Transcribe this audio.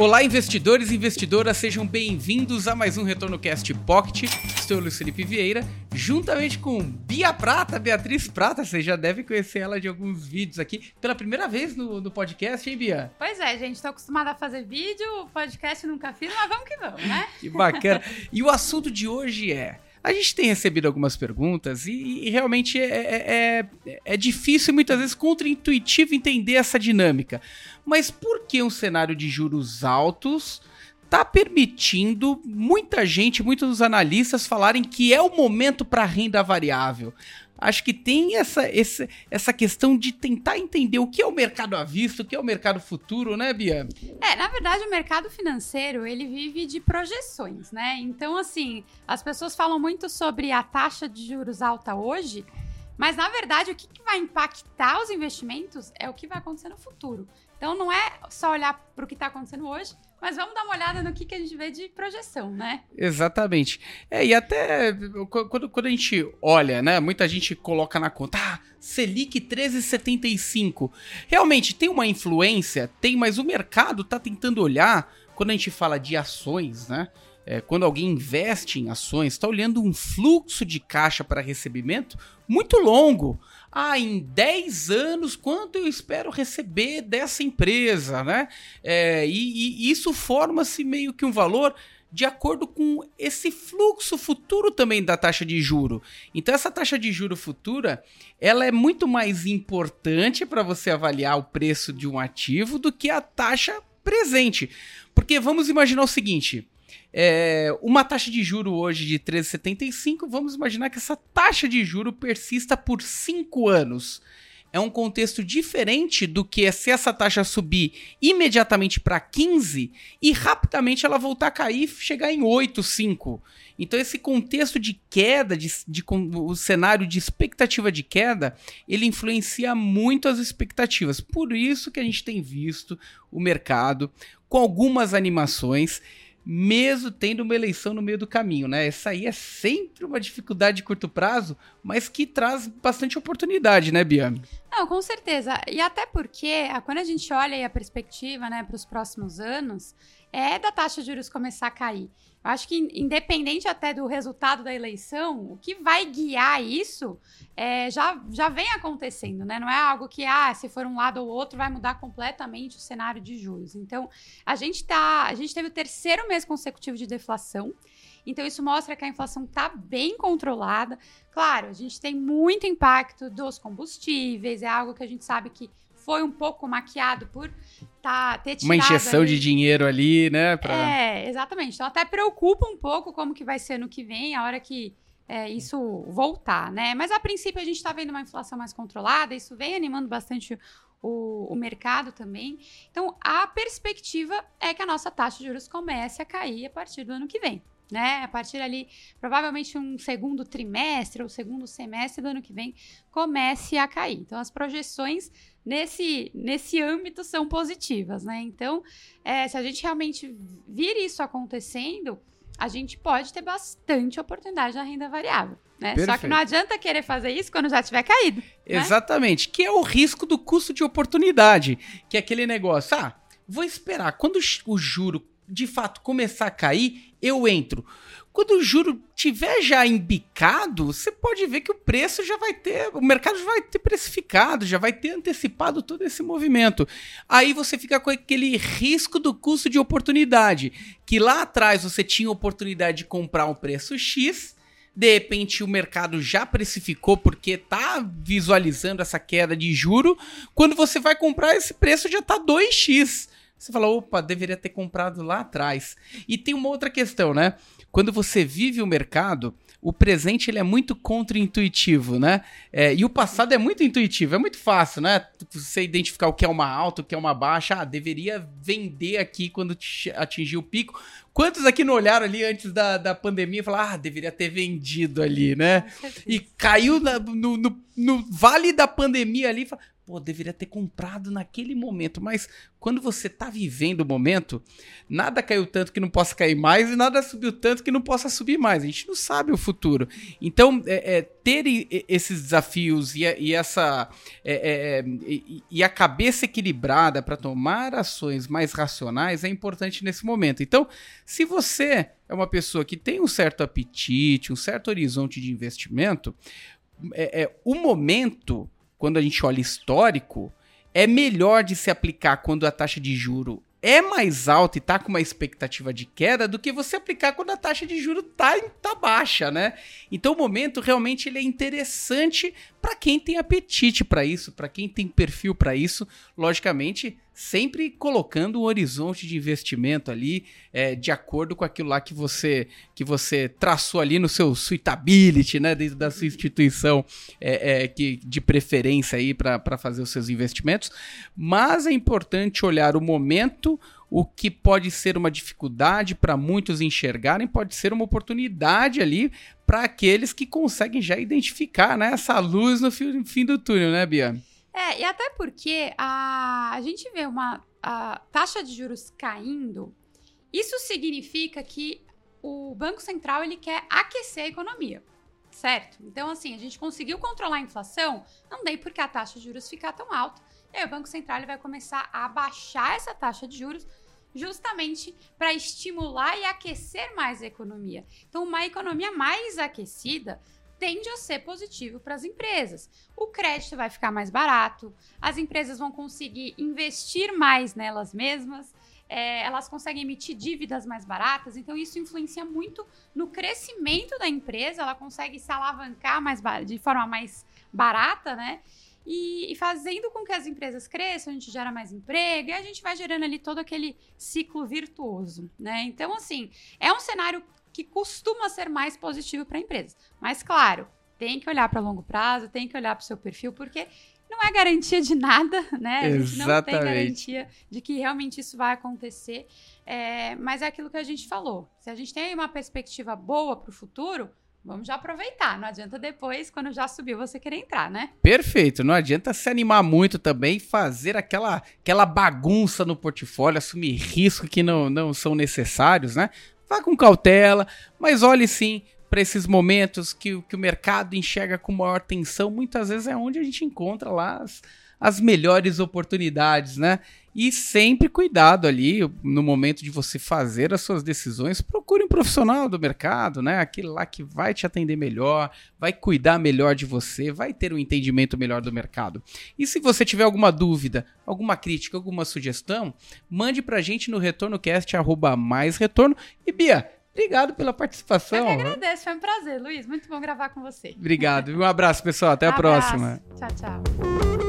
Olá, investidores e investidoras, sejam bem-vindos a mais um Retorno Cast Pocket. Estou o Luiz Felipe Vieira, juntamente com Bia Prata, Beatriz Prata. Você já deve conhecer ela de alguns vídeos aqui. Pela primeira vez no, no podcast, hein, Bia? Pois é, gente, estou acostumada a fazer vídeo, podcast nunca fiz, mas vamos que vamos, né? Que bacana. e o assunto de hoje é a gente tem recebido algumas perguntas e, e realmente é, é, é, é, difícil, muitas vezes, contra-intuitivo entender essa dinâmica. Mas por que um cenário de juros altos está permitindo muita gente, muitos analistas falarem que é o momento para renda variável? Acho que tem essa, essa, essa questão de tentar entender o que é o mercado à vista, o que é o mercado futuro, né, Bia? É, na verdade, o mercado financeiro, ele vive de projeções, né? Então, assim, as pessoas falam muito sobre a taxa de juros alta hoje, mas, na verdade, o que, que vai impactar os investimentos é o que vai acontecer no futuro. Então, não é só olhar para o que está acontecendo hoje, mas vamos dar uma olhada no que, que a gente vê de projeção, né? Exatamente. É, e até quando, quando a gente olha, né? Muita gente coloca na conta, ah, Selic 13,75. Realmente tem uma influência, tem, mas o mercado está tentando olhar, quando a gente fala de ações, né? É, quando alguém investe em ações, está olhando um fluxo de caixa para recebimento muito longo ah, em 10 anos, quanto eu espero receber dessa empresa, né? É, e, e isso forma-se meio que um valor de acordo com esse fluxo futuro também da taxa de juro. Então essa taxa de juro futura, ela é muito mais importante para você avaliar o preço de um ativo do que a taxa presente. Porque vamos imaginar o seguinte, é, uma taxa de juro hoje de 13,75, vamos imaginar que essa taxa de juro persista por 5 anos. É um contexto diferente do que se essa taxa subir imediatamente para 15 e rapidamente ela voltar a cair e chegar em 8, 5. Então esse contexto de queda, de, de, o cenário de expectativa de queda, ele influencia muito as expectativas. Por isso que a gente tem visto o mercado com algumas animações mesmo tendo uma eleição no meio do caminho, né? Essa aí é sempre uma dificuldade de curto prazo, mas que traz bastante oportunidade, né, Bia? Não, com certeza. E até porque, quando a gente olha a perspectiva, né, para os próximos anos, é da taxa de juros começar a cair. Eu acho que, independente até do resultado da eleição, o que vai guiar isso é, já, já vem acontecendo, né? Não é algo que, ah, se for um lado ou outro, vai mudar completamente o cenário de juros. Então, a gente tá. A gente teve o terceiro mês consecutivo de deflação. Então, isso mostra que a inflação está bem controlada. Claro, a gente tem muito impacto dos combustíveis, é algo que a gente sabe que foi um pouco maquiado por tá, ter tirado... Uma injeção ali. de dinheiro ali, né? Pra... É, exatamente. Então até preocupa um pouco como que vai ser no que vem, a hora que é, isso voltar, né? Mas a princípio a gente está vendo uma inflação mais controlada, isso vem animando bastante o, o, mercado também. Então, a perspectiva é que a nossa taxa de juros comece a cair a partir do ano que vem. Né? A partir ali, provavelmente um segundo trimestre ou segundo semestre do ano que vem, comece a cair. Então, as projeções nesse, nesse âmbito são positivas, né? Então, é, se a gente realmente vir isso acontecendo, a gente pode ter bastante oportunidade na renda variável. Né? Só que não adianta querer fazer isso quando já tiver caído. Né? Exatamente, que é o risco do custo de oportunidade, que é aquele negócio, ah, vou esperar, quando o juro de fato começar a cair, eu entro. Quando o juro tiver já embicado, você pode ver que o preço já vai ter, o mercado já vai ter precificado, já vai ter antecipado todo esse movimento. Aí você fica com aquele risco do custo de oportunidade, que lá atrás você tinha oportunidade de comprar um preço X, de repente o mercado já precificou porque tá visualizando essa queda de juro, quando você vai comprar esse preço já tá 2x. Você fala, opa, deveria ter comprado lá atrás. E tem uma outra questão, né? quando você vive o mercado, o presente ele é muito contra-intuitivo, né? É, e o passado é muito intuitivo, é muito fácil, né? Você identificar o que é uma alta, o que é uma baixa. Ah, deveria vender aqui quando atingir o pico. Quantos aqui não olharam ali antes da, da pandemia e falaram, ah, deveria ter vendido ali, né? E caiu na, no, no, no, vale da pandemia ali e falaram, pô, deveria ter comprado naquele momento. Mas quando você tá vivendo o momento, nada caiu tanto que não possa cair mais e nada subiu tanto que não possa subir mais. A gente não sabe o futuro. Então, é, é, ter esses desafios e, e essa. É, é, e, e a cabeça equilibrada para tomar ações mais racionais é importante nesse momento. Então, se você é uma pessoa que tem um certo apetite, um certo horizonte de investimento, é, é, o momento quando a gente olha histórico, é melhor de se aplicar quando a taxa de juro é mais alta e tá com uma expectativa de queda do que você aplicar quando a taxa de juro tá, tá baixa, né? Então o momento realmente ele é interessante para quem tem apetite para isso, para quem tem perfil para isso, logicamente sempre colocando um horizonte de investimento ali é, de acordo com aquilo lá que você que você traçou ali no seu suitability, né, dentro da sua instituição é, é, que, de preferência aí para fazer os seus investimentos. Mas é importante olhar o momento, o que pode ser uma dificuldade para muitos enxergarem, pode ser uma oportunidade ali para aqueles que conseguem já identificar né, essa luz no fim, do túnel, né, Bia? É, e até porque a, a gente vê uma a taxa de juros caindo, isso significa que o Banco Central ele quer aquecer a economia, certo? Então, assim, a gente conseguiu controlar a inflação, não dei porque a taxa de juros ficar tão alta. E aí o Banco Central ele vai começar a baixar essa taxa de juros justamente para estimular e aquecer mais a economia. Então, uma economia mais aquecida tende a ser positivo para as empresas. O crédito vai ficar mais barato, as empresas vão conseguir investir mais nelas mesmas, é, elas conseguem emitir dívidas mais baratas, então isso influencia muito no crescimento da empresa, ela consegue se alavancar mais de forma mais barata, né? E, e, fazendo com que as empresas cresçam, a gente gera mais emprego e a gente vai gerando ali todo aquele ciclo virtuoso, né? Então, assim, é um cenário que costuma ser mais positivo para empresas. Mas, claro, tem que olhar para longo prazo, tem que olhar para o seu perfil, porque não é garantia de nada, né? A gente não tem garantia de que realmente isso vai acontecer. É, mas é aquilo que a gente falou. Se a gente tem uma perspectiva boa para o futuro, vamos já aproveitar. Não adianta depois, quando já subiu, você querer entrar, né? Perfeito. Não adianta se animar muito também, fazer aquela, aquela bagunça no portfólio, assumir riscos que não, não são necessários, né? Vá com cautela, mas olhe sim para esses momentos que, que o mercado enxerga com maior tensão. Muitas vezes é onde a gente encontra lá as, as melhores oportunidades, né? E sempre cuidado ali no momento de você fazer as suas decisões. Procure um profissional do mercado, né? Aquele lá que vai te atender melhor, vai cuidar melhor de você, vai ter um entendimento melhor do mercado. E se você tiver alguma dúvida, alguma crítica, alguma sugestão, mande pra gente no retornocast mais retorno. E Bia, Obrigado pela participação. Eu que agradeço, foi um prazer, Luiz. Muito bom gravar com você. Obrigado. Um abraço, pessoal. Até a abraço. próxima. Tchau, tchau.